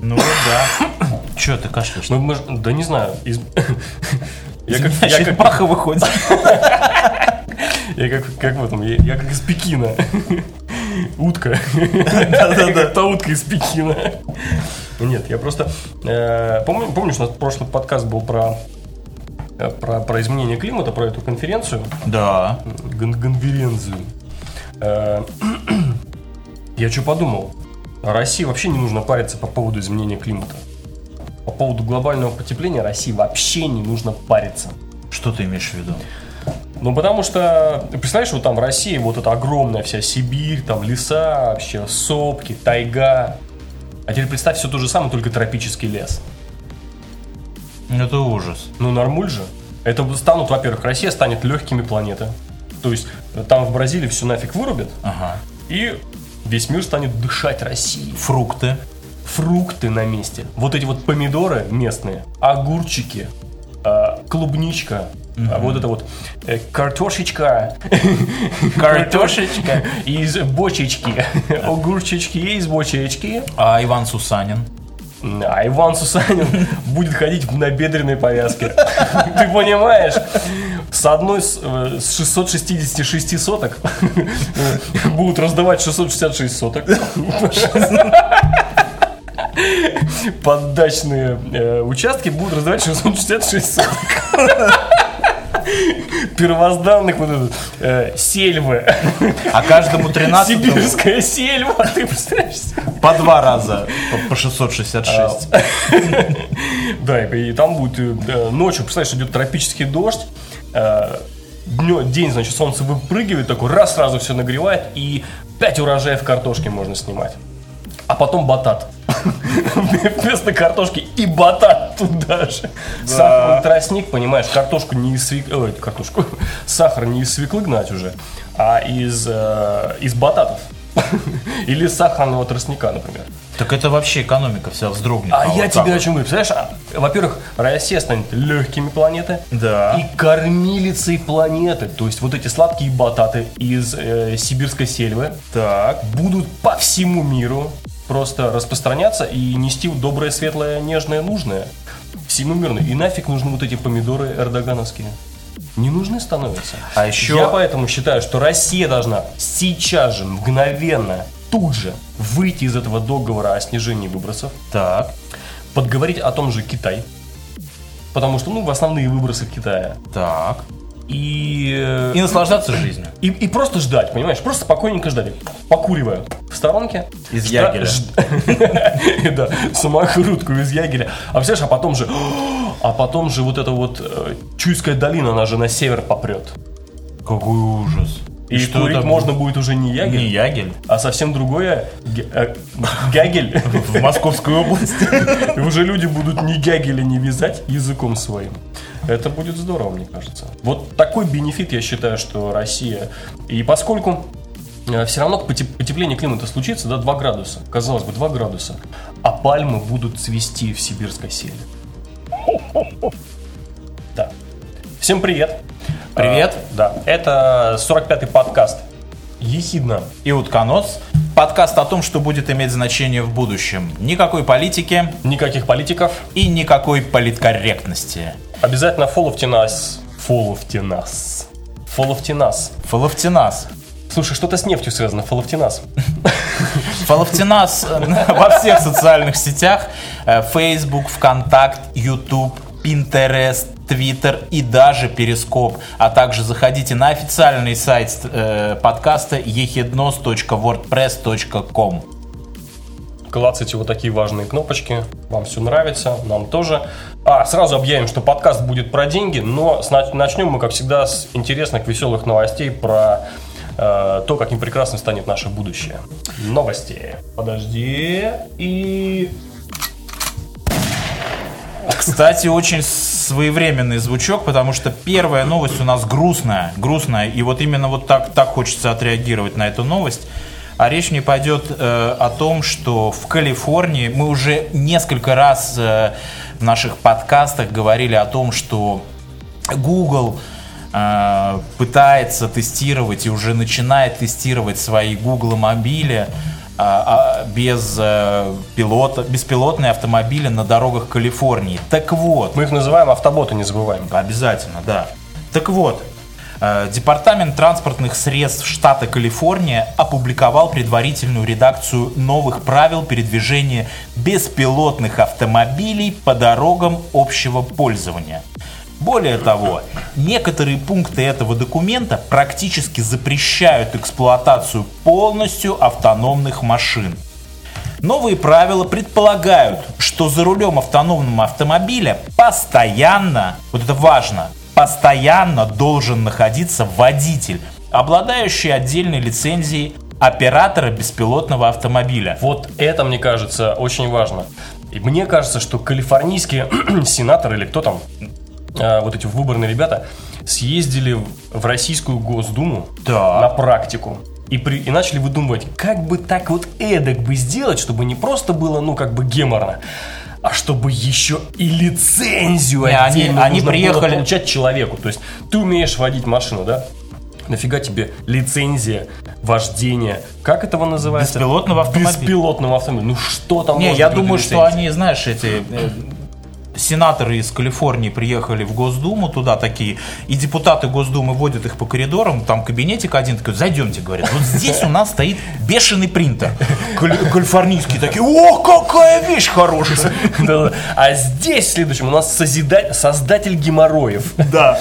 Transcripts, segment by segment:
Ну да. Че ты кашляешь? Ну, мы ж- да не знаю. из- Я как, Я как, Паха выходит. я как, как в этом, я, я как из Пекина. Утка. Да-да-да. Та утка из Пекина. Нет, я просто... э, помню- Помнишь, у нас прошлый подкаст был про э, про, про изменение климата, про эту конференцию, Да. гон- конференцию. Э, Я что подумал? России вообще не нужно париться по поводу изменения климата. По поводу глобального потепления России вообще не нужно париться. Что ты имеешь в виду? Ну, потому что, представляешь, вот там в России вот эта огромная вся Сибирь, там леса, вообще сопки, тайга. А теперь представь все то же самое, только тропический лес. Это ужас. Ну, нормуль же. Это станут, во-первых, Россия станет легкими планеты. То есть э, там в Бразилии все нафиг вырубят, Ага. и весь мир станет дышать Россией. Фрукты. Фрукты на месте. Вот эти вот помидоры местные, огурчики, а, клубничка, а вот это вот э, картошечка, Картошечка. из бочечки, огурчички из бочечки. А Иван Сусанин? А Иван Сусанин будет ходить в набедренной повязке. Ты понимаешь? С одной с, э, с 666 соток будут раздавать 666 соток. Под дачные э, участки будут раздавать 666 соток. Первозданных вот этот, э, сельвы. А каждому 13 Сибирская сельва. Ты представляешь? по два раза по- по 666. Да, и, там будет э, э, ночью, представляешь, идет тропический дождь. Э, день, значит, солнце выпрыгивает, такой раз сразу все нагревает, и 5 урожаев картошки можно снимать. А потом батат. Вместо картошки и батат туда же. Сахарный тростник, понимаешь, картошку не из свеклы, ой, картошку, сахар не из свеклы гнать уже, а из, э, из бататов. Или сахарного тростника, например. Так это вообще экономика вся вздрогнет. А, вот я так тебе о вот. чем говорю. Представляешь, а, во-первых, Россия станет легкими планеты. Да. И кормилицей планеты. То есть вот эти сладкие бататы из э, сибирской сельвы Так. будут по всему миру просто распространяться и нести доброе, светлое, нежное, нужное. Всему миру. И нафиг нужны вот эти помидоры эрдогановские. Не нужны становятся. А еще- Я поэтому считаю, что Россия должна сейчас же, мгновенно, тут же выйти из этого договора о снижении выбросов, Так. подговорить о том же Китай. Потому что, ну, основные выбросы Китая. Так. И, э, И наслаждаться жизнью. и, и просто ждать, понимаешь? Просто спокойненько ждать. Покуривая в сторонке. Из ягеля. Да, самокрутку из ягеля. А представляешь, а потом же... А потом же вот эта вот э, Чуйская долина, она же на север попрет. Какой ужас. И, курить это можно будет уже не ягель, Не ягель. а совсем другое э, гягель. В Московской области. И уже люди будут ни гягеля не вязать языком своим. Это будет здорово, мне кажется. Вот такой бенефит, я считаю, что Россия. И поскольку все равно поте- потепление климата случится, да, 2 градуса. Казалось бы, 2 градуса. А пальмы будут цвести в сибирской селе. Да. Всем привет. Привет. А, да, это 45-й подкаст. Ехидно. И утконос. Подкаст о том, что будет иметь значение в будущем. Никакой политики Никаких политиков. и никакой политкорректности. Обязательно фоловьте нас. Фоловьте нас. Фоловьте нас. Фалафтинас. Слушай, что-то с нефтью связано, фалофтиназ. Фалафтинас э, во всех социальных сетях. э, Facebook, ВКонтакт, YouTube, Pinterest, Twitter и даже Перископ. А также заходите на официальный сайт э, подкаста ehidnos.wordpress.com Клацайте вот такие важные кнопочки. Вам все нравится, нам тоже. А, сразу объявим, что подкаст будет про деньги, но начнем мы, как всегда, с интересных, веселых новостей про то, каким прекрасным станет наше будущее. Новости. Подожди. И... Кстати, очень своевременный звучок, потому что первая новость у нас грустная, грустная, и вот именно вот так, так хочется отреагировать на эту новость. А речь не пойдет э, о том, что в Калифорнии мы уже несколько раз э, в наших подкастах говорили о том, что Google э, пытается тестировать и уже начинает тестировать свои Google мобили а, а, без э, пилота, беспилотные автомобили на дорогах Калифорнии. Так вот, Мы их называем автоботы, не забываем. Обязательно, да. Так вот, э, Департамент транспортных средств штата Калифорния опубликовал предварительную редакцию новых правил передвижения беспилотных автомобилей по дорогам общего пользования. Более того, некоторые пункты этого документа практически запрещают эксплуатацию полностью автономных машин. Новые правила предполагают, что за рулем автономного автомобиля постоянно, вот это важно, постоянно должен находиться водитель, обладающий отдельной лицензией оператора беспилотного автомобиля. Вот это, мне кажется, очень важно. И мне кажется, что калифорнийские сенаторы или кто там, вот эти выборные ребята, съездили в- Российскую Госдуму Да. на практику. И, при- и начали выдумывать, как бы так вот эдак бы сделать, чтобы не просто было, ну, как бы геморно, а чтобы еще и лицензию Не, они- отдельно они нужно было приехали- получать человеку. То есть ты умеешь водить машину, да? Нафига тебе лицензия вождения? Как этого называется? Беспилотного автомобиля. Беспилотного автомобиля. Ну что там Не, я думаю, что они, знаешь, эти э, сенаторы из Калифорнии приехали в Госдуму туда такие, и депутаты Госдумы водят их по коридорам, там кабинетик один такой, зайдемте, говорят, вот здесь у нас стоит бешеный принтер. Кали- Калифорнийские такие, о, какая вещь хорошая. А здесь, в следующем, у нас создатель геморроев. Да.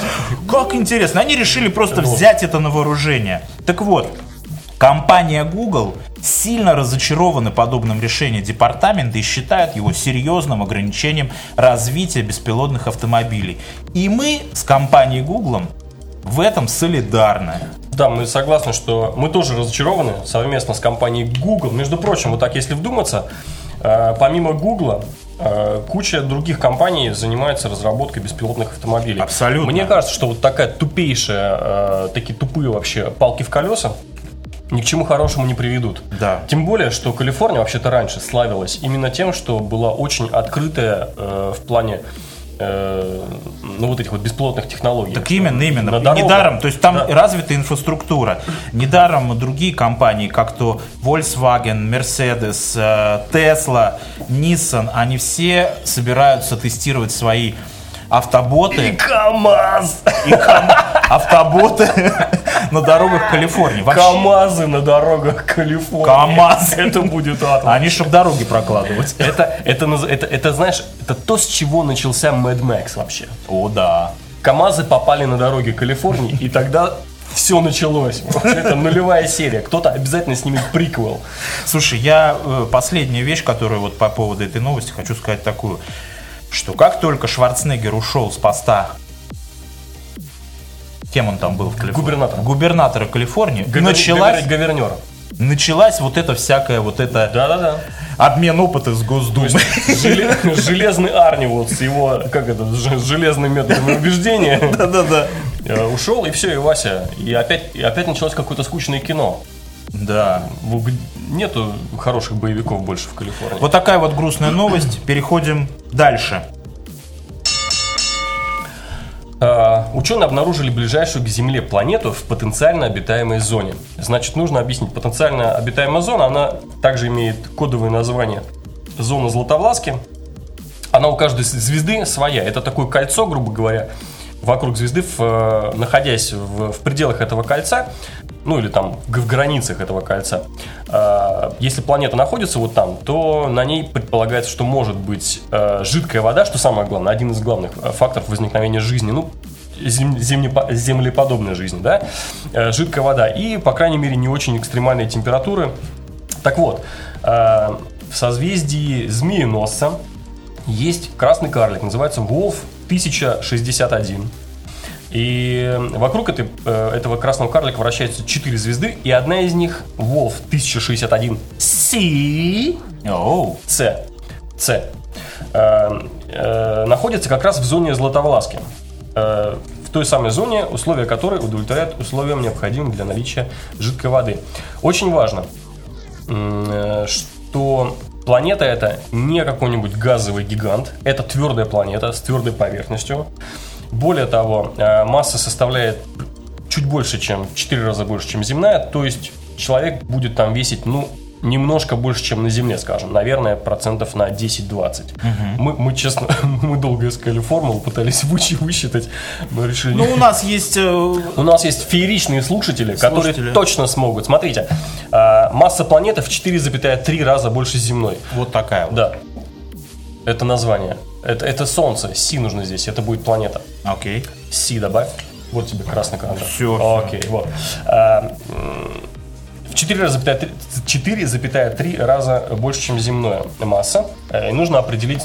Как интересно. Они решили просто взять это на вооружение. Так вот, компания Google сильно разочарована подобным решением департамента и считает его серьезным ограничением развития беспилотных автомобилей. И мы с компанией Google в этом солидарны. Да, мы согласны, что мы тоже разочарованы совместно с компанией Google. Между прочим, вот так если вдуматься, э, помимо Google, э, куча других компаний занимается разработкой беспилотных автомобилей. Абсолютно. Мне кажется, что вот такая тупейшая, э, такие тупые вообще палки в колеса ни к чему хорошему не приведут. Да. Тем более, что Калифорния вообще-то раньше славилась именно тем, что была очень открытая э, в плане э, ну, вот этих вот бесплотных технологий. Так именно, именно. На дорогах. Недаром, то есть там Да. развита инфраструктура. Недаром другие компании, как то Volkswagen, Mercedes, э, Tesla, Nissan, они все собираются тестировать свои И автоботы, КАМАЗ! и кам- автоботы на дорогах Калифорнии. Вообще, КАМАЗы на дорогах Калифорнии. КАМАЗ. Это будет ад. они чтобы дороги прокладывать. Это, это, это, это, знаешь, это то, с чего начался Mad Max вообще. О, да. КАМАЗы попали на дороги Калифорнии, и тогда все началось. Это нулевая серия. Кто-то обязательно снимет приквел. Слушай, я э, последняя вещь, которую вот по поводу этой новости хочу сказать такую, что как только Шварценеггер ушел с поста, кем он там был в Калифорнии? Губернатором. Губернатора Калифорнии, Говер- началась, Говернер. началась вот это всякое, вот это Да-да-да. обмен опыта с Госдумой. Желе- Железный Арни вот с его, как это, с железными методами убеждения Да-да-да. э, ушел, и все, и Вася. И опять, и опять началось какое-то скучное кино. Да. Нету хороших боевиков больше в Калифорнии. Вот такая вот грустная новость. Переходим дальше. А, Ученые обнаружили ближайшую к Земле планету в потенциально обитаемой зоне. Значит, нужно объяснить. Потенциально обитаемая зона, она также имеет кодовое название зона Златовласки. Она у каждой звезды своя. Это такое кольцо, грубо говоря, вокруг звезды, в, э, находясь в, в пределах этого кольца, ну или там в границах этого кольца, э, если планета находится вот там, то на ней предполагается, что может быть э, жидкая вода, что самое главное, один из главных э, факторов возникновения жизни, ну, землеподобной жизни, да, жидкая вода и, по крайней мере, не очень экстремальные температуры. Так вот, в созвездии Змееносца есть красный карлик, называется Wolf 1061. И вокруг этой, э, этого красного карлика вращаются четыре звезды, и одна из них, Wolf 1061 C, Оу. C, C, э, э, находится как раз в зоне Златовласки. Э, в той самой зоне, условия которой удовлетворяют условиям, необходимым для наличия жидкой воды. Очень важно, э, что планета это не какой-нибудь газовый гигант, это твердая планета с твердой поверхностью. Более того, э, масса составляет чуть больше, чем в 4 раза больше, чем земная, то есть человек будет там весить, ну, немножко больше, чем на Земле, скажем. Наверное, процентов на 10-20. Мы, мы, честно, мы долго искали формулу, пытались вычи- высчитать, но решили... Ну, у нас есть... э, У нас есть фееричные слушатели, которые точно смогут. Смотрите, а, масса планеты в 4,3 раза больше земной. Вот такая вот. Да. Это название. Это, это Солнце. Си нужно здесь. Это будет планета. Окей. Си добавь. Вот тебе красный карандаш. Всё, Окей, вот. А, в 4,3 4,3 раза больше, чем земная масса. Э, И нужно определить,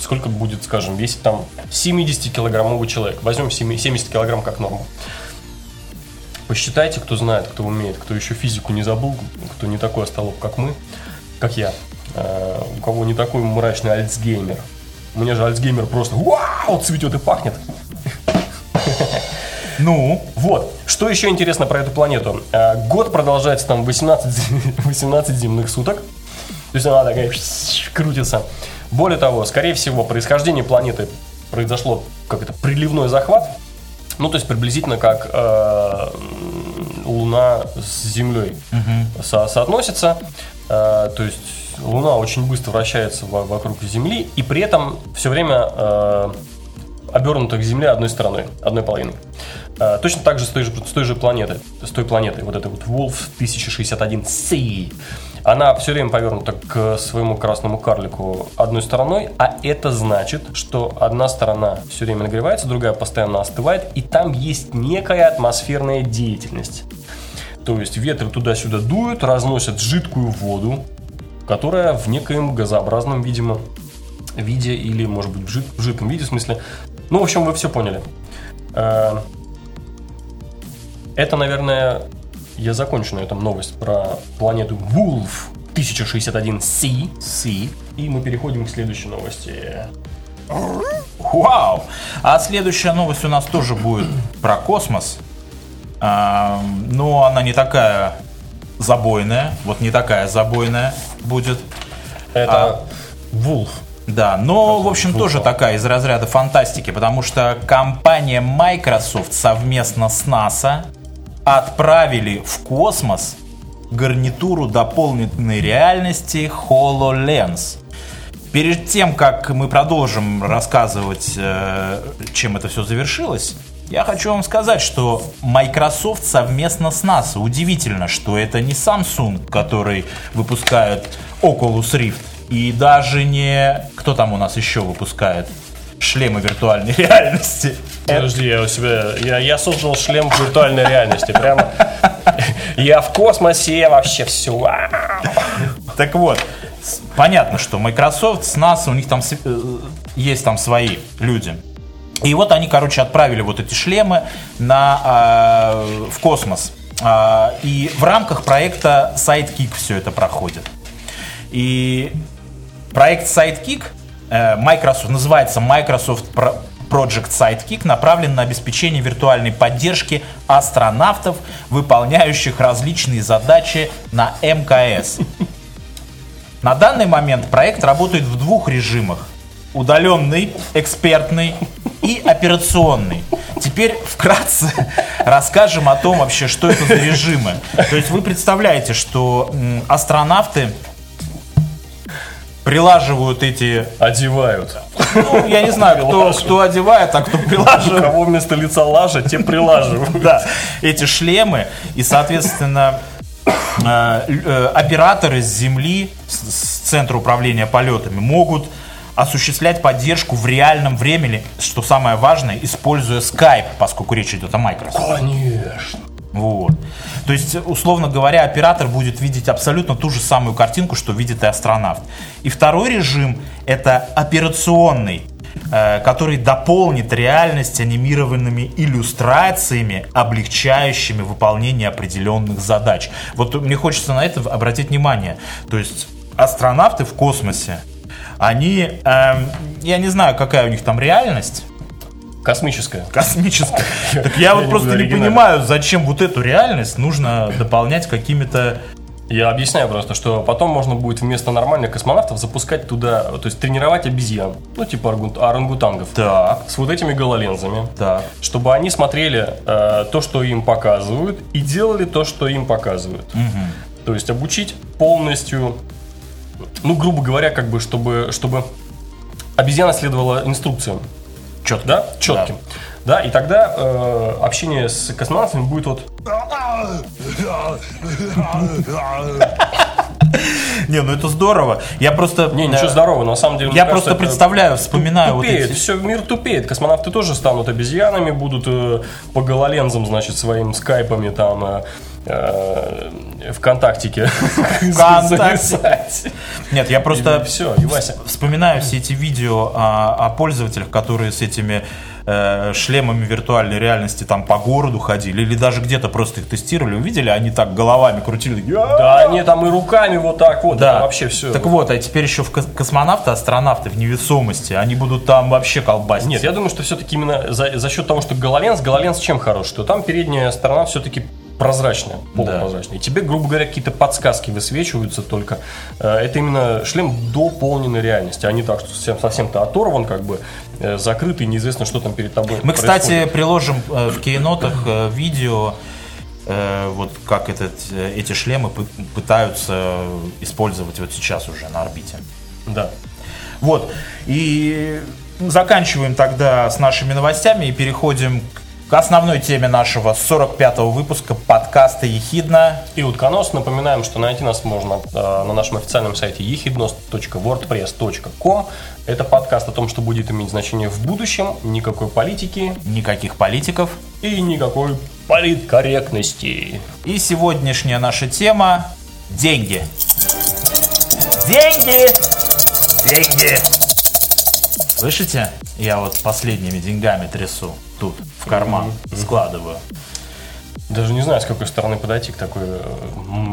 сколько будет, скажем, весить там 70-килограммовый человек. Возьмем 7 70 килограмм как норму. Посчитайте, кто знает, кто умеет, кто еще физику не забыл, кто не такой остолоп, как мы, как я, Э, у кого не такой мрачный альцгеймер. Меня же альцгеймер просто вау, цветет и пахнет. Ну, Вот. Что еще интересно про эту планету? Э, Год продолжается там 18, 18 земных суток. То есть она такая крутится. Более того, скорее всего, происхождение планеты произошло как это приливной захват. Ну, то есть приблизительно как э, Луна с Землей со- соотносится. Э, то есть Луна очень быстро вращается во- вокруг Земли, и при этом все время э, обернута к Земле одной стороной, одной половиной. Э, Точно так же с той же, с той же планеты, с той планетой, вот этой вот Wolf 1061C. Она все время повернута к своему красному карлику одной стороной, а это значит, что одна сторона все время нагревается, другая постоянно остывает, и там есть некая атмосферная деятельность. То есть ветры туда-сюда дуют, разносят жидкую воду, которая в некоем газообразном, видимо, виде или, может быть, в, жид- в жидком виде, в смысле. Ну, в общем, вы все поняли. Э, Это, наверное, я закончу на этом новость про планету Wolf 1061C. си. И мы переходим к следующей новости. Вау! А следующая новость у нас тоже будет про космос. А, но она не такая забойная. Вот не такая забойная будет. Это Wolf. Да, но, в общем, тоже такая из разряда фантастики, потому что компания Microsoft совместно с NASA отправили в космос гарнитуру дополненной реальности HoloLens. Перед тем, как мы продолжим рассказывать, э, чем это все завершилось, я хочу вам сказать, что Microsoft совместно с NASA. Удивительно, что это не Samsung, который выпускает Oculus Rift, и даже не... Кто там у нас еще выпускает? Шлемы виртуальной реальности. Подожди, я у себя. Я, я создал шлем виртуальной реальности. Прямо. Я в космосе вообще все. Так вот, понятно, что Microsoft с NASA, у них там э, есть там свои люди. И вот они, короче, отправили вот эти шлемы на, а, в космос. А, и в рамках проекта Sidekick все это проходит. И проект Sidekick э, Microsoft называется Microsoft Pro- Project Sidekick направлен на обеспечение виртуальной поддержки астронавтов, выполняющих различные задачи на МКС. На данный момент проект работает в двух режимах. Удаленный, экспертный и операционный. Теперь вкратце расскажем о том вообще, что это за режимы. То есть вы представляете, что астронавты прилаживают эти, Одевают. ну, я не знаю, кто, кто одевает, а кто У прилаживает. кого вместо лица лажа, те прилаживают. Да, эти шлемы и, соответственно, э, э, операторы с Земли, с центра управления полетами, могут осуществлять поддержку в реальном времени, что самое важное, используя Skype, поскольку речь идет о Microsoft. Конечно. Вот. То есть, условно говоря, оператор будет видеть абсолютно ту же самую картинку, что видит и астронавт. И второй режим – это операционный, э, который дополнит реальность анимированными иллюстрациями, облегчающими выполнение определенных задач. Вот мне хочется на это обратить внимание. То есть, астронавты в космосе, они, эм, я не знаю, какая у них там реальность, Космическая. космическая. Так я вот просто не понимаю, зачем вот эту реальность нужно дополнять какими-то... Я объясняю просто, что потом можно будет вместо нормальных космонавтов запускать туда, то есть тренировать обезьян, ну типа орангутангов, Так, с вот этими гололензами, так. чтобы они смотрели э, то, что им показывают, и делали то, что им показывают. То есть обучить полностью, ну, грубо говоря, как бы, чтобы, чтобы обезьяна следовала инструкциям. Четко. Да? Четким. Да, и тогда э, общение с космонавтами будет вот... Не, ну это здорово. Я просто... Не, ничего э, здорового, на самом деле. Я просто представляю, вспоминаю вот Тупеет, эти... все, мир тупеет. Космонавты тоже станут обезьянами, будут э, по гололензам, значит, своим скайпами там э, ВКонтактике ВКонтакте. зависать. Нет, я просто Все, вспоминаю все эти видео о, о пользователях, которые с этими э, шлемами виртуальной реальности там по городу ходили, или даже где-то просто их тестировали, увидели, они так головами крутили. Да, они там и руками вот так вот, Да, вообще все. Так вот, а теперь еще в кос- космонавты, астронавты в невесомости, они будут там вообще колбасить. Нет, я думаю, что все-таки именно за, за счет того, что гололенс, гололенс чем хорош? Что там передняя сторона все-таки прозрачная, полупрозрачная. И тебе, грубо говоря, какие-то подсказки высвечиваются только. Э, Это именно шлем дополненной реальности, а не так, что совсем, совсем ты оторван, как бы э, закрытый, неизвестно, что там перед тобой Мы, кстати, происходит. приложим э, в кейнотах видео, вот как этот, эти шлемы пы- пытаются использовать вот сейчас уже на орбите. Да. Вот. И заканчиваем тогда с нашими новостями и переходим к основной теме нашего 45-го выпуска подкаста «Ехидна». И утконос. Напоминаем, что найти нас можно э, на нашем официальном сайте ехидност.wordpress.com. Это подкаст о том, что будет иметь значение в будущем, никакой политики Никаких политиков. и никакой политкорректности. И сегодняшняя наша тема – деньги. Деньги! Деньги! Слышите? Я вот последними деньгами трясу тут, в карман, складываю. Даже не знаю, с какой стороны подойти к такой... э,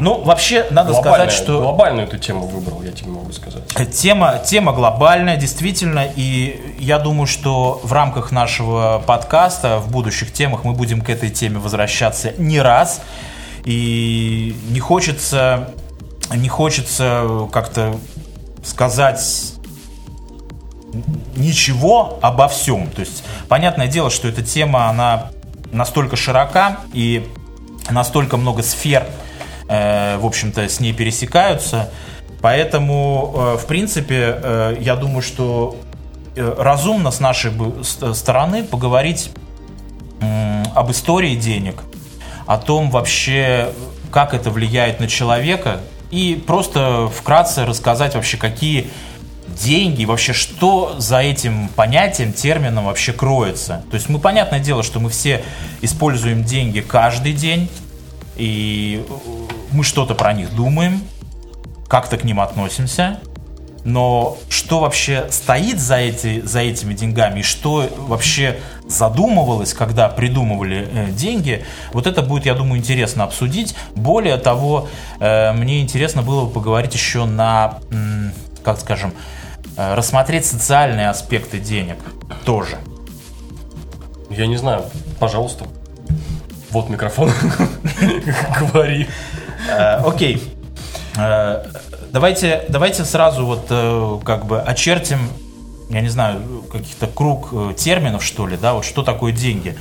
Ну, вообще, надо сказать, что Глобальную эту тему выбрал, я тебе могу сказать. Тема, тема глобальная, действительно, и я думаю, что в рамках нашего подкаста, в будущих темах, мы будем к этой теме возвращаться не раз. И не хочется, не хочется как-то сказать ничего обо всем. То есть, понятное дело, что эта тема, она настолько широка и настолько много сфер, э, в общем-то, с ней пересекаются. Поэтому, э, в принципе, э, я думаю, что э, разумно с нашей с- стороны поговорить об истории денег, о том вообще, как это влияет на человека, и просто вкратце рассказать вообще, какие деньги, вообще что за этим понятием, термином вообще кроется. То есть мы, понятное дело, что мы все используем деньги каждый день, и э, мы что-то про них думаем, как-то к ним относимся, но что вообще стоит за, эти, за этими деньгами и что вообще задумывалось, когда придумывали э, деньги, вот это будет, я думаю, интересно обсудить. Более того, э, мне интересно было бы поговорить еще на, м, как скажем, э, рассмотреть социальные аспекты денег тоже. Я не знаю, пожалуйста. Вот микрофон. Говори. Э, Окей. Э, Давайте, давайте сразу вот как бы очертим, я не знаю, каких-то круг терминов, что ли, да, вот что такое деньги.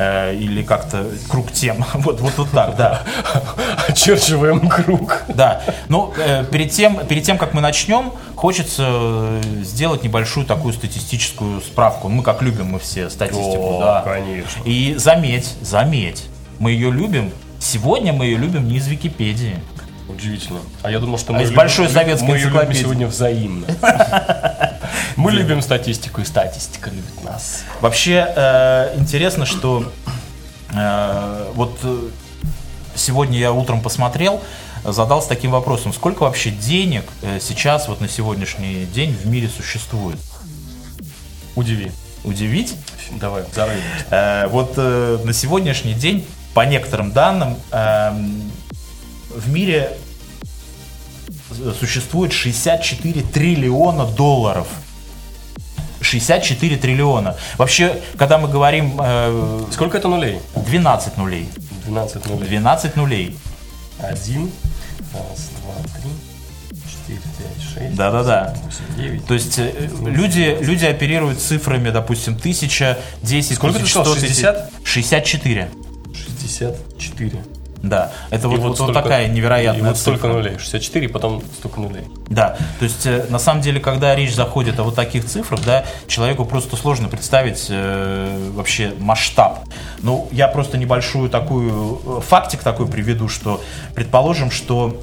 Э, Или как-то круг тем. Вот, вот, вот так, да. Очерчиваем круг. Да. Ну, э, перед тем, перед тем, как мы начнем, хочется э, сделать небольшую такую статистическую справку. Мы как любим мы все статистику, О, да. конечно. И заметь, заметь, мы ее любим. Сегодня мы ее любим не из Википедии. Удивительно. А я думал, что А мы из её большой любим- советской мы её любим сегодня взаимно. Мы любим статистику, и статистика любит нас. Вообще э, интересно, что э, вот э, сегодня я утром посмотрел, задался таким вопросом, сколько вообще денег сейчас вот на сегодняшний день в мире существует? Удиви. Удивить? Давай, зарыв. Э, вот э, на сегодняшний день, по некоторым данным, эм, в мире существует 64 триллиона долларов. 64 триллиона. Вообще, когда мы говорим э, Сколько это нулей? 12 нулей. 12 нулей. 12 нулей. Один, раз, два, три, четыре, пять, шесть, Да-да-да. восемь, девять. То есть э, люди, люди оперируют цифрами, допустим, 1000, 10 Сколько ты тысяч, сказал, 100 тысяч. 60? 64. 64. Да, это И вот, вот, вот столько- такая невероятная И вот столько цифра. нулей. 64, потом столько нулей. Да, то есть э, на самом деле, когда речь заходит о вот таких цифрах, да, человеку просто сложно представить э, вообще масштаб. Ну, я просто небольшую такую э, фактик такой приведу, что предположим, что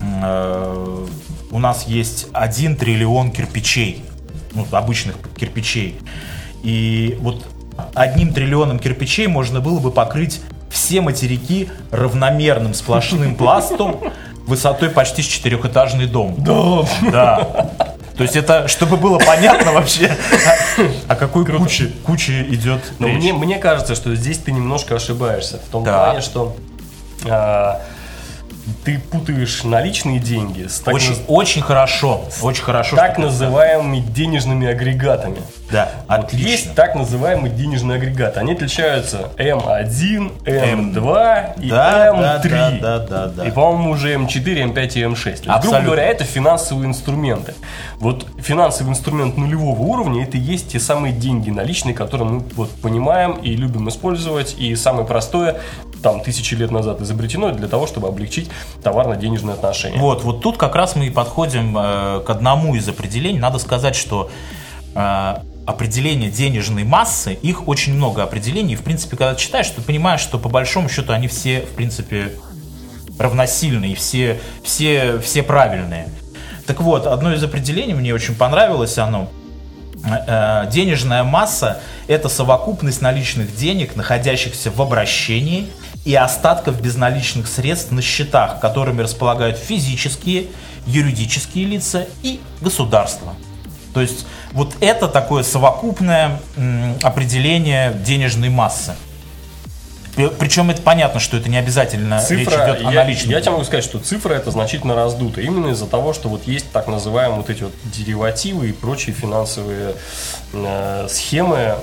э, у нас есть 1 триллион кирпичей, ну, обычных кирпичей. И вот одним триллионом кирпичей можно было бы покрыть все материки равномерным сплошным пластом высотой почти с четырехэтажный дом. Да. Да. То есть это, чтобы было понятно вообще, о какой куче, куче идет Но речь. мне, мне кажется, что здесь ты немножко ошибаешься. В том Да. плане, что а, ты путаешь наличные деньги с так, Очень, наз- очень хорошо, очень хорошо. так называемыми денежными агрегатами. Да, Вот отлично. есть так называемые денежные агрегаты. Они отличаются М1, М2 и Да, М3. да, да, да, да, да. И, по-моему, уже М4, М5 и М6. То есть, грубо говоря, это финансовые инструменты. Вот финансовый инструмент нулевого уровня это и есть те самые деньги наличные, которые мы вот понимаем и любим использовать. И самое простое, там, тысячи лет назад изобретено для того, чтобы облегчить товарно-денежные отношения. Вот, вот тут как раз мы и подходим э, к одному из определений. Надо сказать, что э, определение денежной массы, их очень много определений. В принципе, когда читаешь, ты понимаешь, что по большому счету они все, в принципе, равносильные, все, все, все правильные. Так вот, одно из определений мне очень понравилось, оно Э, денежная масса – это совокупность наличных денег, находящихся в обращении, и остатков безналичных средств на счетах, которыми располагают физические, юридические лица и государства. То есть вот это такое совокупное определение денежной массы. При- Причем это понятно, что это не обязательно речь Цифра, идет о я, наличных. я тебе могу сказать, что цифра это значительно раздута. Именно из-за того, что вот есть так называемые вот эти вот деривативы и прочие финансовые э, схемы,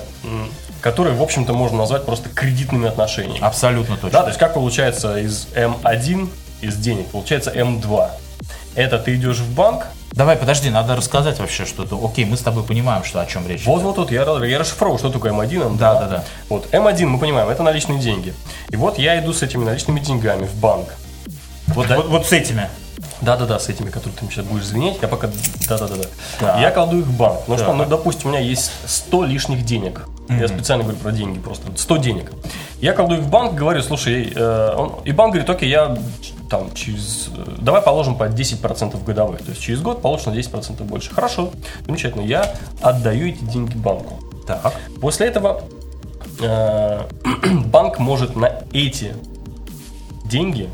которые, в общем-то, можно назвать просто кредитными отношениями. Абсолютно точно. Да, то есть как получается из М1, из денег, получается М2. Это ты идешь в банк, Давай, подожди, надо рассказать вообще что-то. Окей, мы с тобой понимаем, что о чем речь. Вот, вот, вот, я, я расшифровал, что такое М1, М2. Да, да, да. Вот, М1, мы понимаем, это наличные деньги. И вот я иду с этими наличными деньгами в банк. Вот, Да. вот, вот с этими. Да-да-да, с этими, которые ты сейчас будешь звенеть, я пока... Да-да-да-да. Так. Я кладу их в банк. Ну что, Так. ну, допустим, у меня есть 100 лишних денег. Я специально говорю про деньги просто. 100 денег. Я кладу их в банк, говорю, слушай, э, он- и банк говорит, окей, я там через... э, Давай положим по 10% годовых. То есть через год получишь на 10% больше. Хорошо, замечательно. Я отдаю эти деньги банку. Так. После этого э, банк может на эти деньги,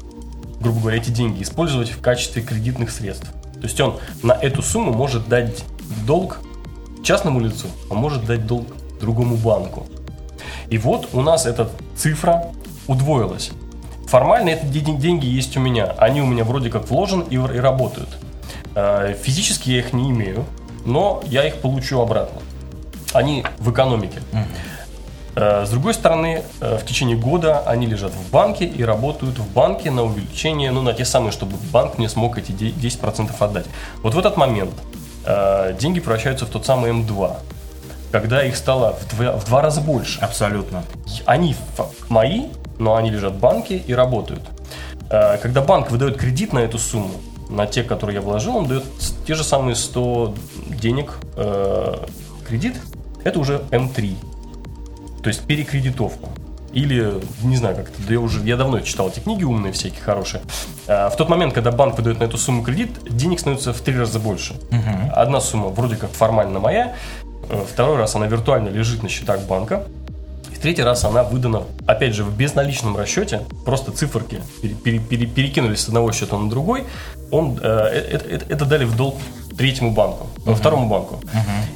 грубо говоря, эти деньги использовать в качестве кредитных средств. То есть он на эту сумму может дать долг частному лицу, а может дать долг другому банку. И вот у нас эта цифра удвоилась. Формально эти де- деньги есть у меня. Они у меня вроде как вложены и, и работают. Э, Физически я их не имею, но я их получу обратно. Они в экономике. Э, С другой стороны, э, в течение года они лежат в банке и работают в банке на увеличение, ну, на те самые, чтобы банк мне смог эти де- 10% отдать. Вот в этот момент деньги превращаются в тот самый М2, когда их стало в два, в два раза больше. Абсолютно. Они мои, но они лежат в банке и работают. Э, Когда банк выдает кредит на эту сумму, на те, которые я вложил, он дает те же самые 100 денег э, кредит, это уже М3. То есть перекредитовку. Или, не знаю, как это, да я уже, я давно читал эти книги умные всякие, хорошие. А, В тот момент, когда банк выдает на эту сумму кредит, денег становится в три раза больше. Одна сумма вроде как формально моя, э, второй раз она виртуально лежит на счетах банка, и в третий раз она выдана, опять же, в безналичном расчете, просто циферки пере- пере- пере- перекинулись с одного счета на другой, он, э, это, это- это дали в долг третьему банку, э, второму банку.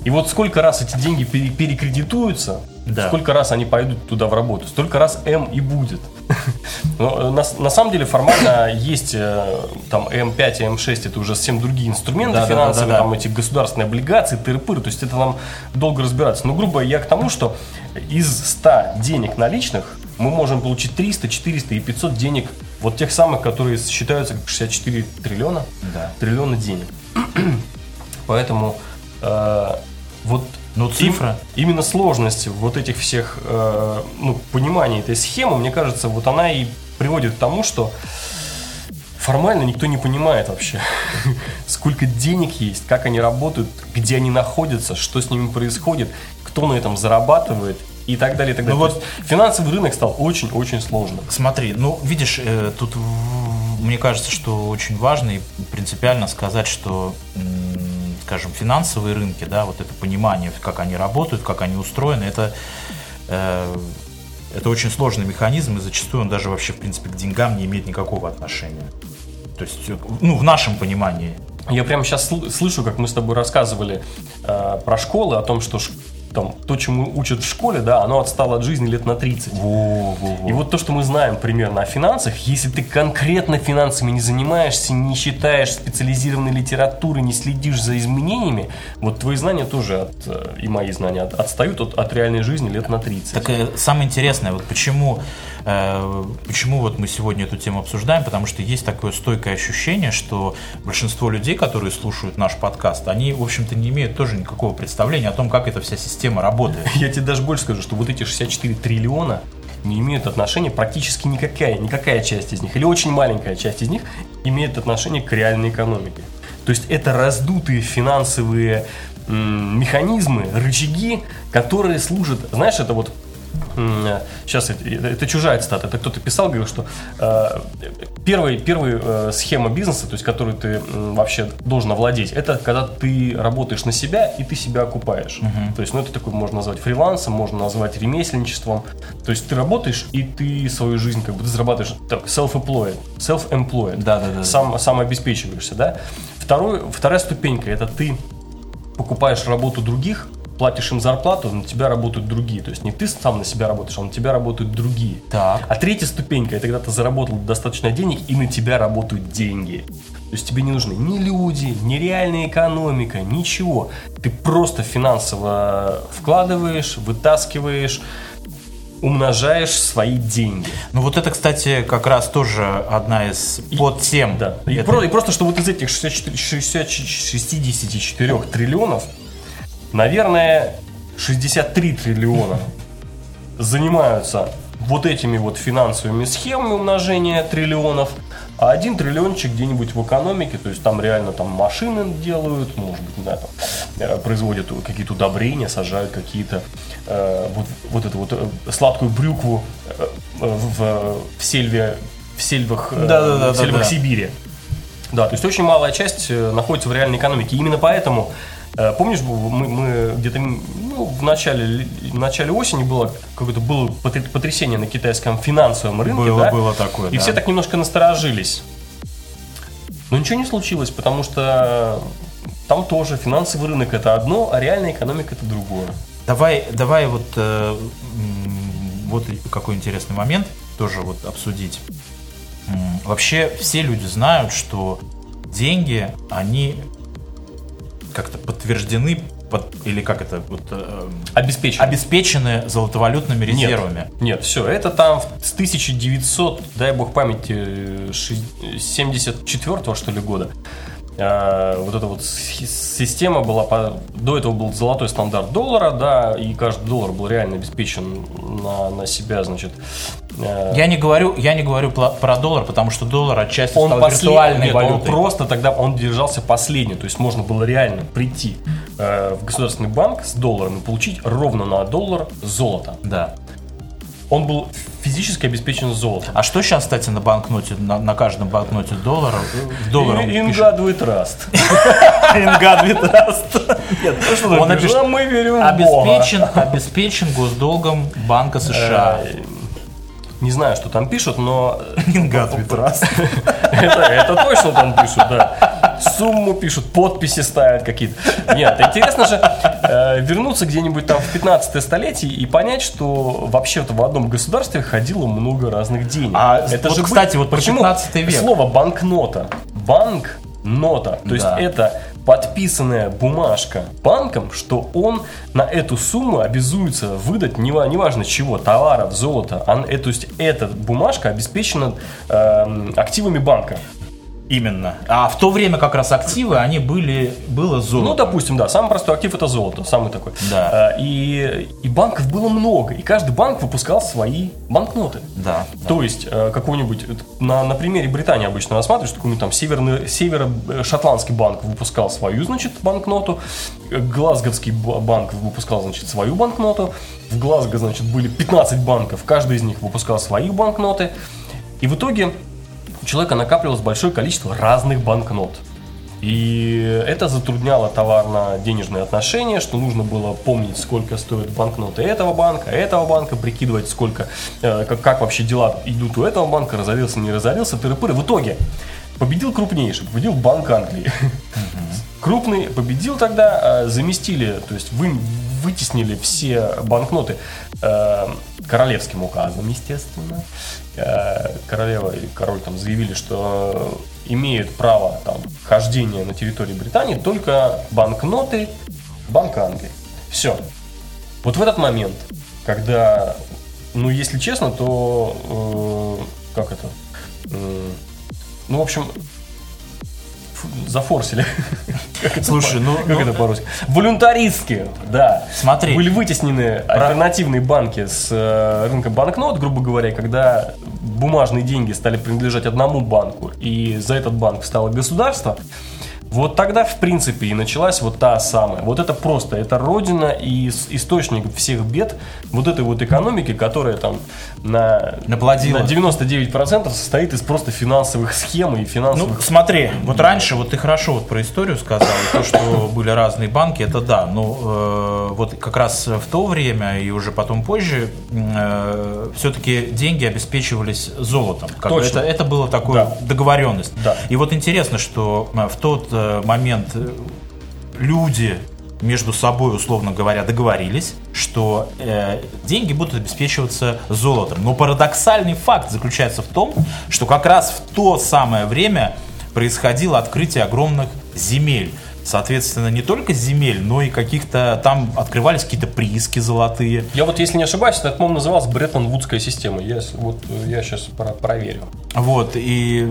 И вот сколько раз эти деньги пере- перекредитуются, Да. сколько раз они пойдут туда в работу, столько раз М и будет. Но, э, на, на самом деле формально есть э, там М5 и М6, это уже совсем другие инструменты Да, да, да, финансовые, да, да. там эти государственные облигации, тыры-пыры, то есть это нам долго разбираться. Но грубо я к тому, что из 100 денег наличных мы можем получить 300, 400 и 500 денег, вот тех самых, которые считаются как 64 триллиона, Да. триллиона денег. Поэтому э, вот Ну, цифра. им- именно сложность вот этих всех, э, ну, понимания этой схемы, мне кажется, вот она и приводит к тому, что формально никто не понимает вообще, сколько денег есть, как они работают, где они находятся, что с ними происходит, кто на этом зарабатывает и так далее. И так далее. Ну, вот финансовый рынок стал очень-очень сложным. Смотри, ну видишь, э, тут мне кажется, что очень важно и принципиально сказать, что, скажем, финансовые рынки, да, вот это понимание, как они работают, как они устроены, это э, это очень сложный механизм, и зачастую он даже вообще, в принципе, к деньгам не имеет никакого отношения. То есть, ну, в нашем понимании. Я прямо сейчас слышу, как мы с тобой рассказывали э, про школы, о том, что там, то, чему учат в школе, да, оно отстало от жизни лет на 30. Во, во, во. И вот то, что мы знаем примерно о финансах, если ты конкретно финансами не занимаешься, не читаешь специализированной литературы, не следишь за изменениями, вот твои знания тоже от, э, и мои знания от, отстают от, от реальной жизни лет на 30. Так э, самое интересное, вот почему Э, почему вот мы сегодня эту тему обсуждаем? Потому что есть такое стойкое ощущение, что большинство людей, которые слушают наш подкаст, они, в общем-то, не имеют тоже никакого представления о том, как эта вся система работает. Я тебе даже больше скажу, что вот эти 64 триллиона не имеют отношения практически никакая, никакая часть из них, или очень маленькая часть из них имеет отношение к реальной экономике. То есть это раздутые финансовые механизмы, рычаги, которые служат, знаешь, это вот сейчас это, это чужая цитата, это кто-то писал, говорил, что э, первый, первый э, схема бизнеса, то есть которую ты э, вообще должен овладеть, это когда ты работаешь на себя и ты себя окупаешь. Угу. То есть, ну это такой можно назвать фрилансом, можно назвать ремесленничеством. То есть ты работаешь и ты свою жизнь как бы ты зарабатываешь так, self-employed, self-employed. Да, да, да. Сам, сам обеспечиваешься, да. Второй, вторая ступенька это ты покупаешь работу других, платишь им зарплату, на тебя работают другие. То есть не ты сам на себя работаешь, а на тебя работают другие. Так. А третья ступенька, это когда ты заработал достаточно денег, и на тебя работают деньги. То есть тебе не нужны ни люди, ни реальная экономика, ничего. Ты просто финансово вкладываешь, вытаскиваешь, умножаешь свои деньги. Ну вот это, кстати, как раз тоже одна из подтем. Да. И, это... про, и просто, что вот из этих 64, 60, 64 триллионов наверное, 63 триллиона занимаются вот этими вот финансовыми схемами умножения триллионов, а один триллиончик где-нибудь в экономике, то есть там реально там машины делают, может быть, да, там, э, производят какие-то удобрения, сажают какие-то э, вот, вот эту вот э, сладкую брюкву э, в, в сельве, в сельвах, да, да, да, в сельвах да, да. Сибири. Да, то есть очень малая часть находится в реальной экономике. Именно поэтому помнишь, мы, мы где-то ну, в, начале, в начале осени было какое-то было потрясение на китайском финансовом рынке, было, да? было такое, и да. все так немножко насторожились. Но ничего не случилось, потому что там тоже финансовый рынок это одно, а реальная экономика это другое. Давай, давай вот э, вот какой интересный момент тоже вот обсудить. Вообще все люди знают, что деньги, они как-то подтверждены под, или как это вот, э, обеспечены. обеспечены золотовалютными резервами. Нет, нет, все, это там с 1900, дай бог памяти, 74 что ли года. Э, вот эта вот система была, по, до этого был золотой стандарт доллара, да, и каждый доллар был реально обеспечен на, на себя, значит. Э, я не говорю, я не говорю про доллар, потому что доллар отчасти он стал послед... виртуальной Нет, валютой. Он просто тогда он держался последний, то есть можно было реально прийти э, в государственный банк с долларом и получить ровно на доллар золото. Да он был физически обеспечен золотом. А что сейчас, кстати, на банкноте, на, на каждом банкноте доллара, в долларах Ингадвый траст. Ингадвый траст. Он «А мы верим обеспечен, обеспечен госдолгом Банка США. Э, не знаю, что там пишут, но... Ингадвый траст. Это точно там пишут, да сумму пишут, подписи ставят какие-то. Нет, интересно же э, вернуться где-нибудь там в 15 столетие и понять, что вообще-то в одном государстве ходило много разных денег. А это вот, же кстати, вот почему 15 век. Слово банкнота. Банк нота. То да. есть это подписанная бумажка банком, что он на эту сумму обязуется выдать неважно чего, товаров, золота. А, то есть эта бумажка обеспечена э, активами банка. Именно. А в то время как раз активы, они были, было золото. Ну, допустим, да, самый простой актив это золото, самый такой. Да. А, И, и банков было много, и каждый банк выпускал свои банкноты. Да. То есть э, какой-нибудь, вот на, на примере Британии обычно рассматриваешь, какой-нибудь там северный, северо-шотландский банк выпускал свою, значит, банкноту, э, Глазговский ба- банк выпускал, значит, свою банкноту, в Глазго, значит, были 15 банков, каждый из них выпускал свои банкноты, и в итоге у человека накапливалось большое количество разных банкнот. И это затрудняло товарно-денежные отношения, что нужно было помнить, сколько стоят банкноты этого банка, этого банка, прикидывать, сколько, э, как, как вообще дела идут у этого банка, разорился, не разорился, тыры-пыры. В итоге победил крупнейший, победил Банк Англии. Крупный победил тогда, э, заместили, то есть вы, вытеснили все банкноты э, королевским указом, естественно. Э, королева и король там заявили, что имеют право там хождения на территории Британии только банкноты Банка Англии. Все. Вот в этот момент, когда, ну, если честно, то э, как это? М, ну, в общем, зафорсили. Слушай, ну- как ну- это по-русски? Волюнтаристски, да. Смотри. Были вытеснены альтернативные банки с э, рынка банкнот, грубо говоря, когда бумажные деньги стали принадлежать одному банку, и за этот банк стало государство, вот тогда, в принципе, и началась вот та самая. Вот это просто, это родина и источник всех бед вот этой вот экономики, которая там на, Наплодила. на 99% состоит из просто финансовых схем и Ну, финансовых... смотри, вот раньше, вот ты хорошо вот про историю сказал, то, что были разные банки, это да, но э, вот как раз в то время и уже потом позже все-таки деньги обеспечивались золотом. Как Точно. это, это была такая Да. договоренность. Да. И вот интересно, что э, в тот э, момент э, люди между собой, условно говоря, договорились, что э, деньги будут обеспечиваться золотом. Но парадоксальный факт заключается в том, что как раз в то самое время происходило открытие огромных земель. Соответственно, не только земель, но и каких-то там открывались какие-то прииски золотые. Я вот, если не ошибаюсь, это, по-моему, называлась Бреттон-Вудская система. Я, вот, я сейчас проверю. Вот, и,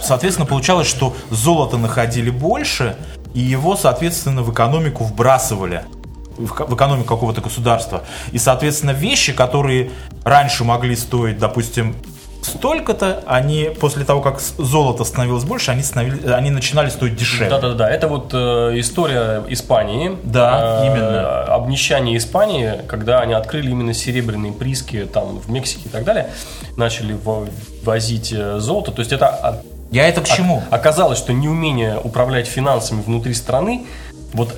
соответственно, получалось, что золото находили больше, и его, соответственно, в экономику вбрасывали в экономику какого-то государства. И, соответственно, вещи, которые раньше могли стоить, допустим, столько-то, они после того, как золото становилось больше, они, становились, они начинали стоить дешевле. Да-да-да, это вот э, история Испании. Да, Э, именно. Обнищание Испании, когда они открыли именно серебряные прииски там в Мексике и так далее, начали во- возить э, золото. То есть это Я это к чему? Оказалось, что неумение управлять финансами внутри страны вот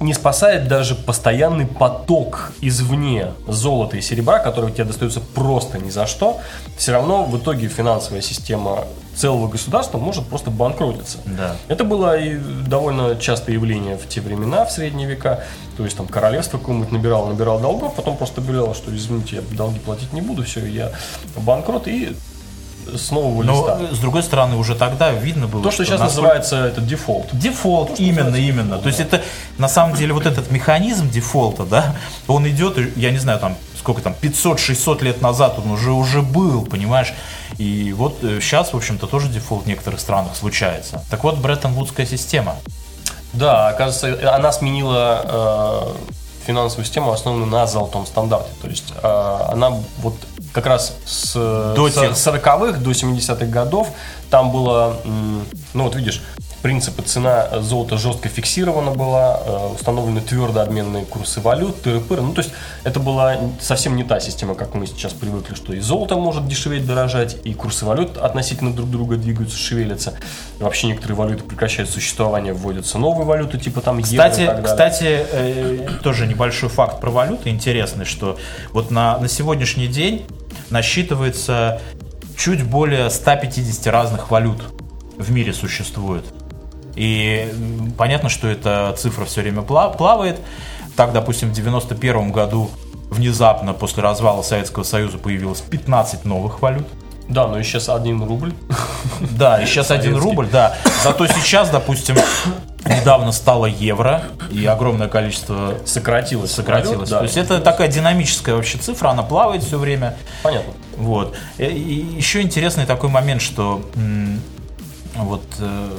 не спасает даже постоянный поток извне золота и серебра, который тебе достается просто ни за что. Все равно в итоге финансовая система целого государства может просто банкротиться. Да. Это было и довольно частое явление в те времена, в средние века. То есть там королевство какое-нибудь набирало, набирало долгов, потом просто объявляло, что извините, я долги платить не буду, все, я банкрот, и с нового Но, листа. э, с другой стороны, уже тогда видно было, То, что сейчас насколько- называется это дефолт. Дефолт, что именно, именно. дефолт, То есть да. это на самом деле вот этот механизм дефолта, да, он идет, я не знаю, там сколько там, 500-600 лет назад он уже уже был, понимаешь? И вот сейчас, в общем-то, тоже дефолт в некоторых странах случается. Так вот, Бреттон-Вудская система. Да, оказывается, она сменила э, финансовую систему, основанную на золотом стандарте. То есть э, она вот как раз с До с- тех- 40-х до 70-х годов там было, ну вот видишь, принципы цена золота жестко фиксирована была, э, установлены твердо обменные курсы валют, тыры-пыры. Ну, то есть это была совсем не та система, как мы сейчас привыкли, что и золото может дешеветь, дорожать, и курсы валют относительно друг друга двигаются, шевелятся. И вообще некоторые валюты прекращают существование, вводятся новые валюты, типа там евро и Кстати, так далее. кстати э, тоже небольшой факт про валюты интересный, что вот на, на сегодняшний день насчитывается чуть более 150 разных валют в мире существует. И понятно, что эта цифра все время пла- плавает. Так, допустим, в 91 году внезапно после развала Советского Союза появилось 15 новых валют. Да, но сейчас один рубль. Да, и сейчас один рубль, да. Зато сейчас, допустим, недавно стало евро, и огромное количество Сократилось. сократилось. да. То есть это такая динамическая вообще цифра, она плавает все время. Понятно. Вот. И- И еще интересный такой момент, что вот э,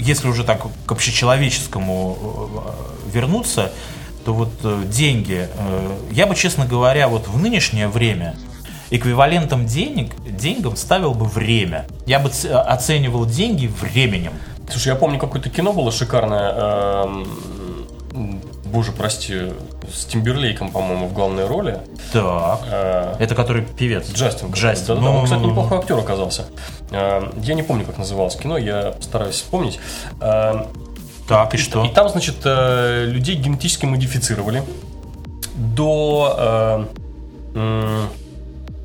если уже так к общечеловеческому э, вернуться, то вот э, деньги, э, я бы, честно говоря, вот в нынешнее время эквивалентом денег, деньгам ставил бы время. Я бы оценивал деньги временем. Слушай, я помню, какое-то кино было шикарное. Боже, прости, с Тимберлейком, по-моему, в главной роли. Так. Э, Это который певец. Джастин. Джастин. Да, да, он, кстати, неплохой актер оказался. Э, Я не помню, как называлось кино, я стараюсь вспомнить. Э, Так, и что? И там, значит, э, людей генетически модифицировали до э,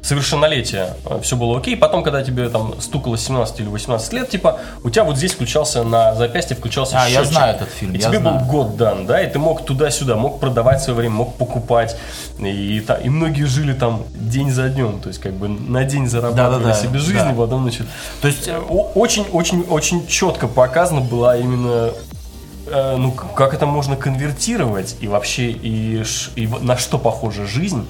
совершеннолетия. Все было окей. Потом, когда тебе там стукало 17 или 18 лет, типа, у тебя вот здесь включался на запястье включался А, я счетчик. знаю этот фильм, И я тебе был знаю. год дан, да, и ты мог туда-сюда, мог продавать свое время, мог покупать. И, та- и многие жили там день за днем, то есть как бы на день зарабатывали Да-да-да, себе жизнь, да. и потом, значит, То есть, э, очень-очень-очень четко показана была именно э, ну, как это можно конвертировать и вообще и, и на что похожа жизнь,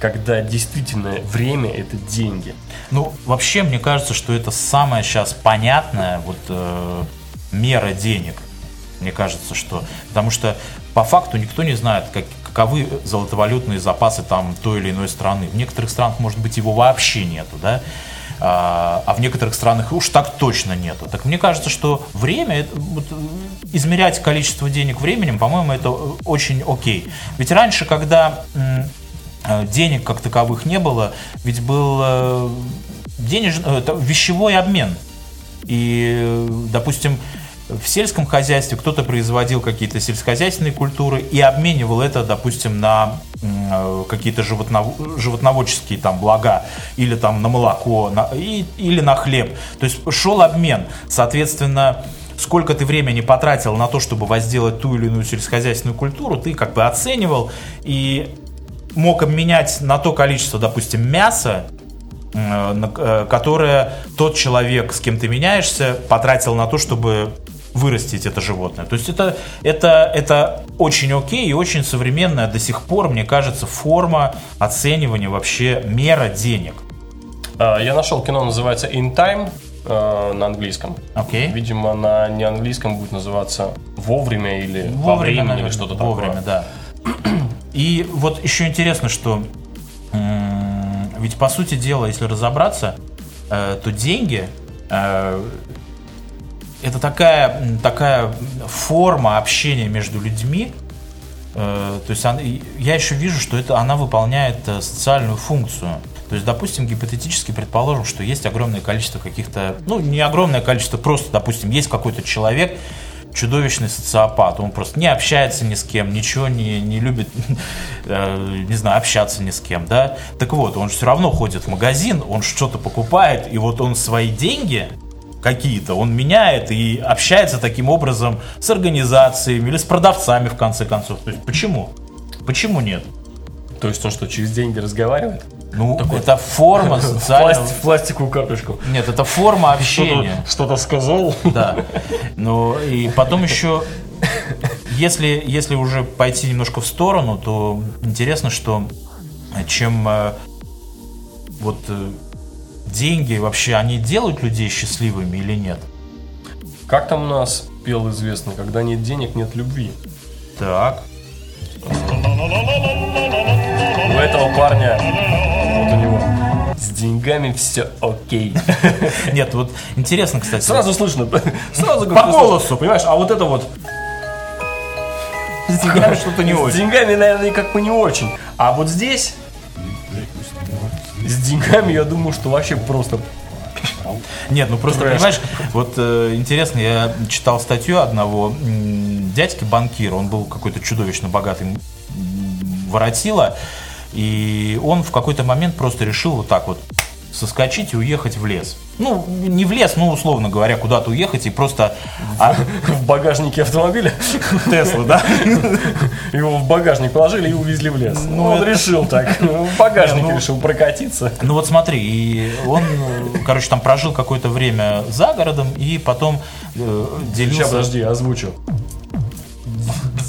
когда действительно время это деньги. Ну, вообще, мне кажется, что это самая сейчас понятная вот э, мера денег. Мне кажется, что... Потому что по факту никто не знает, как, каковы золотовалютные запасы там той или иной страны. В некоторых странах, может быть, его вообще нету, да? А, а в некоторых странах уж так точно нету. Так мне кажется, что время, вот, измерять количество денег временем, по-моему, это э, очень окей. Ведь раньше, когда денег как таковых не было, ведь был э, денеж... э, вещевой обмен. И, э, допустим, в сельском хозяйстве кто-то производил какие-то сельскохозяйственные культуры и обменивал это, допустим, на э, какие-то животнов- животноводческие там блага или там на молоко на- и- или на хлеб. То есть шел обмен. Соответственно, сколько ты времени потратил на то, чтобы возделать ту или иную сельскохозяйственную культуру, ты как бы оценивал и мог обменять на то количество, допустим, мяса, э, э, которое тот человек, с кем ты меняешься, потратил на то, чтобы вырастить это животное. То есть это, это, это очень окей и очень современная до сих пор, мне кажется, форма оценивания вообще мера денег. А, Я нашел кино, называется In Time э, на английском. Окей? Видимо, на неанглийском будет называться вовремя или во времени или что-то Вовремя, такое. да. И вот еще интересно, что ведь по сути дела, если разобраться, э, то деньги э, это такая, такая форма общения между людьми. э, То есть я еще вижу, что это она выполняет социальную функцию. То есть, допустим, гипотетически предположим, что есть огромное количество каких-то, ну, не огромное количество, просто, допустим, есть какой-то человек, чудовищный социопат, он просто не общается ни с кем, ничего не, не любит, э, не знаю, общаться ни с кем, да. Так вот, он все равно ходит в магазин, он что-то покупает, и вот он свои деньги какие-то, он меняет и общается таким образом с организациями или с продавцами, в конце концов. То есть, почему? Почему нет? То есть он что, через деньги разговаривает? Ну, это форма социального... Пласти- пластиковую карточку. Нет, это форма общения. Что-то сказал? Да. Ну и потом еще, если, если уже пойти немножко в сторону, то интересно, что чем э, вот э, деньги вообще, они делают людей счастливыми или нет? Как там у нас пел известный, когда нет денег, нет любви. Так. У этого парня, деньгами все окей. Нет, вот интересно, кстати. Сразу слышно, сразу По голосу. понимаешь? А вот это вот с деньгами что-то не с очень. деньгами, наверное, как бы не очень. А вот здесь с деньгами, я думаю, что вообще просто Нет, ну просто, Трэш. понимаешь, вот э, интересно, я читал статью одного дядьки банкира, он был какой-то чудовищно богатый м, воротила, и он в какой-то момент просто решил вот так вот соскочить и уехать в лес. Ну, не в лес, ну, условно говоря, куда-то уехать и просто... а, в багажнике автомобиля Теслу, да? его в багажник положили и увезли в лес. Ну, он решил так, в багажнике ну- решил прокатиться. Ну вот смотри, и он, короче, там прожил какое-то время за городом и потом э, делился... Сейчас, подожди, озвучу.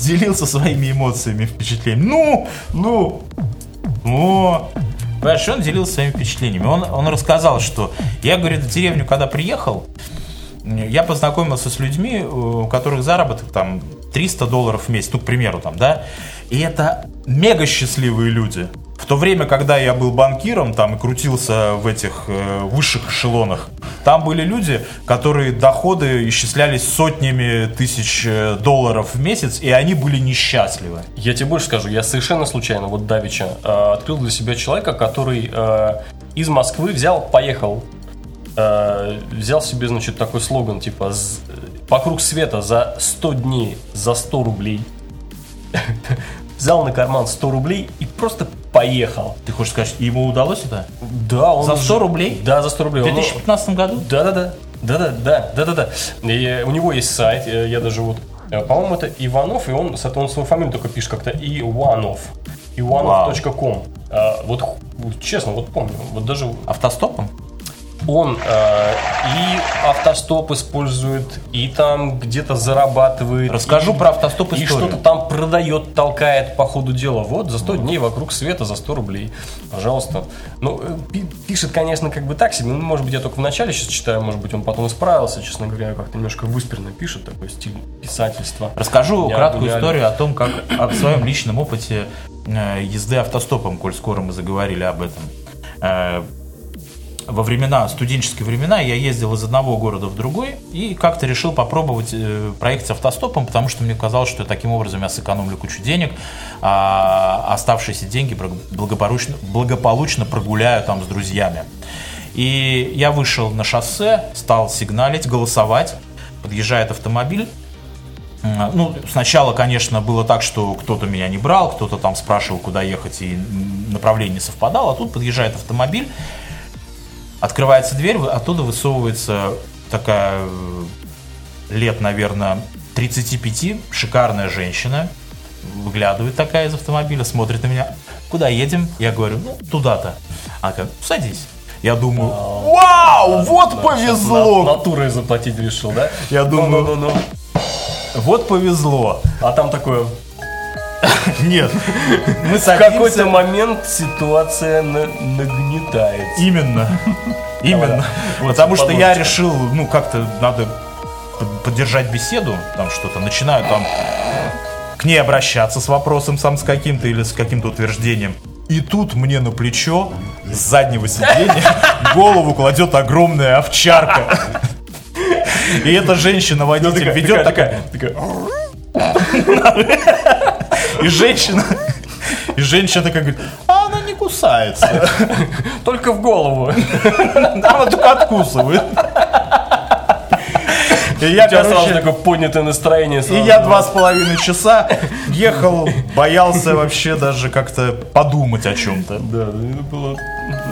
делился своими эмоциями, впечатлениями. Ну, ну, о. Понимаешь, он делился своими впечатлениями. Он, он рассказал, что я, говорит, в деревню, когда приехал, я познакомился с людьми, у которых заработок там 300 долларов в месяц, ну, к примеру, там, да, и это мега счастливые люди. То время, когда я был банкиром там и крутился в этих э, высших эшелонах, там были люди, которые доходы исчислялись сотнями тысяч э, долларов в месяц, и они были несчастливы. Я тебе больше скажу, я совершенно случайно, вот Давича, э, открыл для себя человека, который э, из Москвы взял, поехал, э, взял себе, значит, такой слоган, типа, «Вокруг света за 100 дней за 100 рублей». Взял на карман 100 рублей и просто поехал. Ты хочешь сказать, ему удалось это? Да, он... За 100 рублей? Да, за 100 рублей. В 2015 году? Да-да-да. Да-да-да, да-да-да. У него есть сайт, э, я даже вот э, по-моему, это Иванов, и он, он свою фамилию только пишет как-то Иванов. Иванов.ком. А, вот честно, вот помню. Вот даже... Автостопом? Он э, и автостоп использует, и там где-то зарабатывает. Расскажу и, про автостоп историю. И что-то там продает, толкает по ходу дела. Вот, за 100 вот. дней вокруг света за 100 рублей. Пожалуйста. Ну, э, пишет, конечно, как бы так себе. Ну, может быть, я только в начале сейчас читаю, может быть, он потом исправился, честно говоря, как-то немножко выспренно пишет, такой стиль писательства. Расскажу я краткую историю о том, как о своем личном опыте э, езды автостопом, коль скоро мы заговорили об этом э, во времена, студенческие времена, я ездил из одного города в другой и как-то решил попробовать э, проехать автостопом, потому что мне казалось, что таким образом я сэкономлю кучу денег, а оставшиеся деньги благополучно, благополучно прогуляю там с друзьями. И я вышел на шоссе, стал сигналить, голосовать, подъезжает автомобиль, ну, сначала, конечно, было так, что кто-то меня не брал, кто-то там спрашивал, куда ехать, и направление совпадало. А тут подъезжает автомобиль, Открывается дверь, оттуда высовывается такая э, лет, наверное, 35, шикарная женщина, выглядывает такая из автомобиля, смотрит на меня. Куда едем? Я говорю, ну, туда-то. Она говорит, садись. Я думаю, вау, вот повезло. Натурой заплатить решил, да? Я думаю, ну, ну, ну. вот повезло. А там такое, нет. Мы В какой-то момент ситуация нагнетается. Именно. Именно. Потому что я решил, ну, как-то надо поддержать беседу, там что-то, начинаю там к ней обращаться с вопросом сам с каким-то или с каким-то утверждением. И тут мне на плечо с заднего сиденья голову кладет огромная овчарка. И эта женщина-водитель ну, ведет такая... такая и женщина, и женщина такая говорит, а она не кусается. Только в голову. Она только откусывает. И я, короче, сразу такое поднятое настроение. Сразу. И я два с половиной часа ехал, боялся вообще даже как-то подумать о чем-то. Да, это было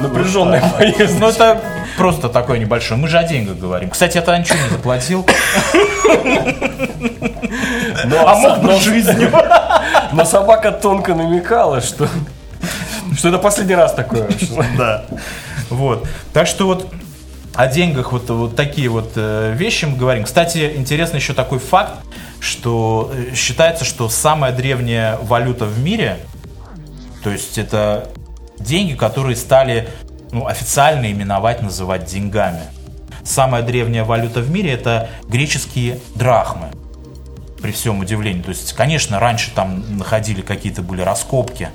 напряженная вот поездка. Ну, это просто такое небольшое. Мы же о деньгах говорим. Кстати, это ничего не заплатил. а мог бы жизнью. Но собака тонко намекала, что что это последний раз такое. Да. Вот. Так что вот о деньгах вот, вот такие вот э, вещи мы говорим. Кстати, интересно еще такой факт, что э, считается, что самая древняя валюта в мире, то есть это деньги, которые стали ну, официально именовать, называть деньгами. Самая древняя валюта в мире это греческие драхмы при всем удивлении. То есть, конечно, раньше там находили какие-то были раскопки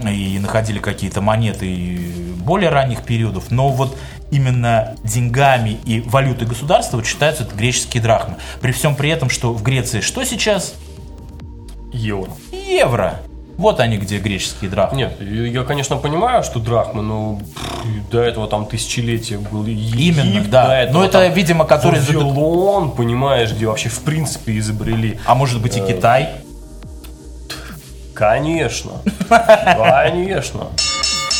и находили какие-то монеты более ранних периодов, но вот именно деньгами и валютой государства вот считаются это греческие драхмы. При всем при этом, что в Греции что сейчас? Евро. Евро. Вот они где греческие драхмы. Нет, я, конечно, понимаю, что драхмы, но до этого там тысячелетия был Египет, Именно, да. Но это, видимо, который... Вавилон, понимаешь, где вообще в принципе изобрели. А может быть и э, Китай? Конечно. Конечно.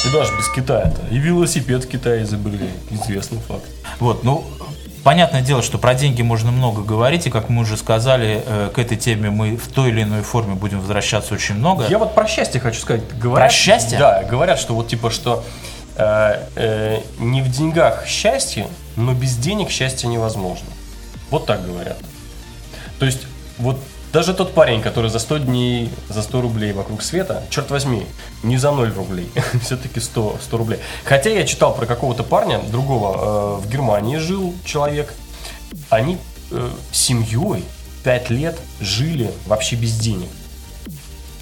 И даже без Китая-то. И велосипед в Китае изобрели. Известный факт. Вот, ну, Понятное дело, что про деньги можно много говорить, и как мы уже сказали, э, к этой теме мы в той или иной форме будем возвращаться очень много. Я вот про счастье хочу сказать. Говорят, про счастье? Да, говорят, что вот типа, что э, э, не в деньгах счастье, но без денег счастье невозможно. Вот так говорят. То есть, вот даже тот парень, который за 100 дней, за 100 рублей вокруг света, черт возьми, не за 0 рублей, все-таки 100, 100 рублей. Хотя я читал про какого-то парня, другого, э, в Германии жил человек, они э, семьей пять лет жили вообще без денег.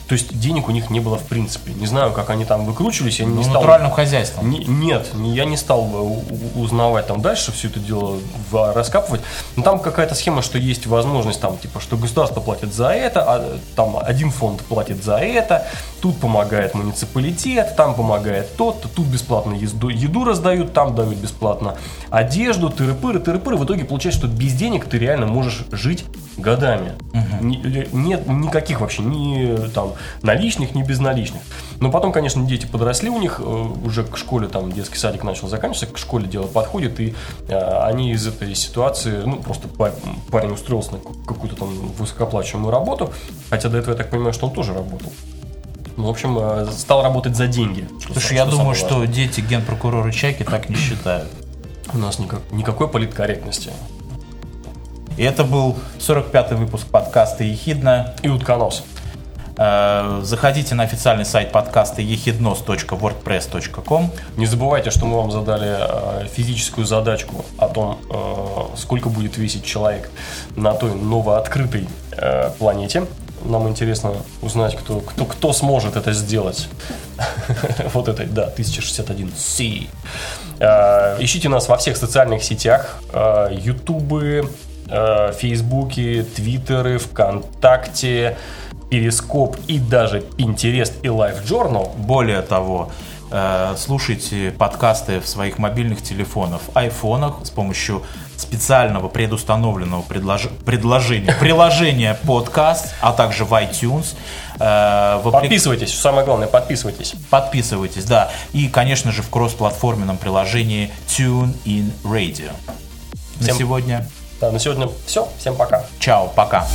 То есть денег у них не было в принципе. Не знаю, как они там выкручивались. Я Ну, не стал... натуральным хозяйством. Не- нет, не- я не стал узнавать там дальше все это дело раскапывать. Но там какая-то схема, что есть возможность там, типа, что государство платит за это, а там один фонд платит за это, тут помогает муниципалитет, там помогает тот, тут бесплатно езду, еду раздают, там дают бесплатно одежду, тыры-пыры, тыры-пыры. В итоге получается, что без денег ты реально можешь жить годами. Ле- нет никаких вообще ни там наличных, ни безналичных. Но потом, конечно, дети подросли у них, э, уже к школе там детский садик начал заканчиваться, к школе дело подходит, и э, они из этой ситуации, ну, просто па- парень устроился на ку- какую-то там высокооплачиваемую работу, хотя до этого я так понимаю, что он тоже работал. Ну, в общем, э, стал работать за деньги. что Слушай, са- я что думаю, что дети генпрокурора Чаки так не считают. у нас никак- никакой политкорректности. И это был 45-й выпуск подкаста «Ехидна». И утконос. Э, Заходите на официальный сайт подкаста ехиднос.wordpress.com. Не забывайте, что мы вам задали э, физическую задачку о том, э, сколько будет весить человек на той новооткрытой планете. Нам интересно узнать, кто, кто, кто сможет это сделать. Вот этой, да, 1061C. Э, Ищите нас во всех социальных сетях. Ютубы, Фейсбуки, Твиттеры, ВКонтакте, Перископ и даже Пинтерест и Life Journal. Более того, э, слушайте подкасты в своих мобильных телефонах, айфонах с помощью специального предустановленного предлож- предложения, приложения подкаст, а также в iTunes. Э, в апплик- Подписывайтесь, самое главное, подписывайтесь. Подписывайтесь, да. И, конечно же, в кроссплатформенном приложении TuneIn Radio. На Всем- сегодня Да, на сегодня все. Всем пока. чао, пока.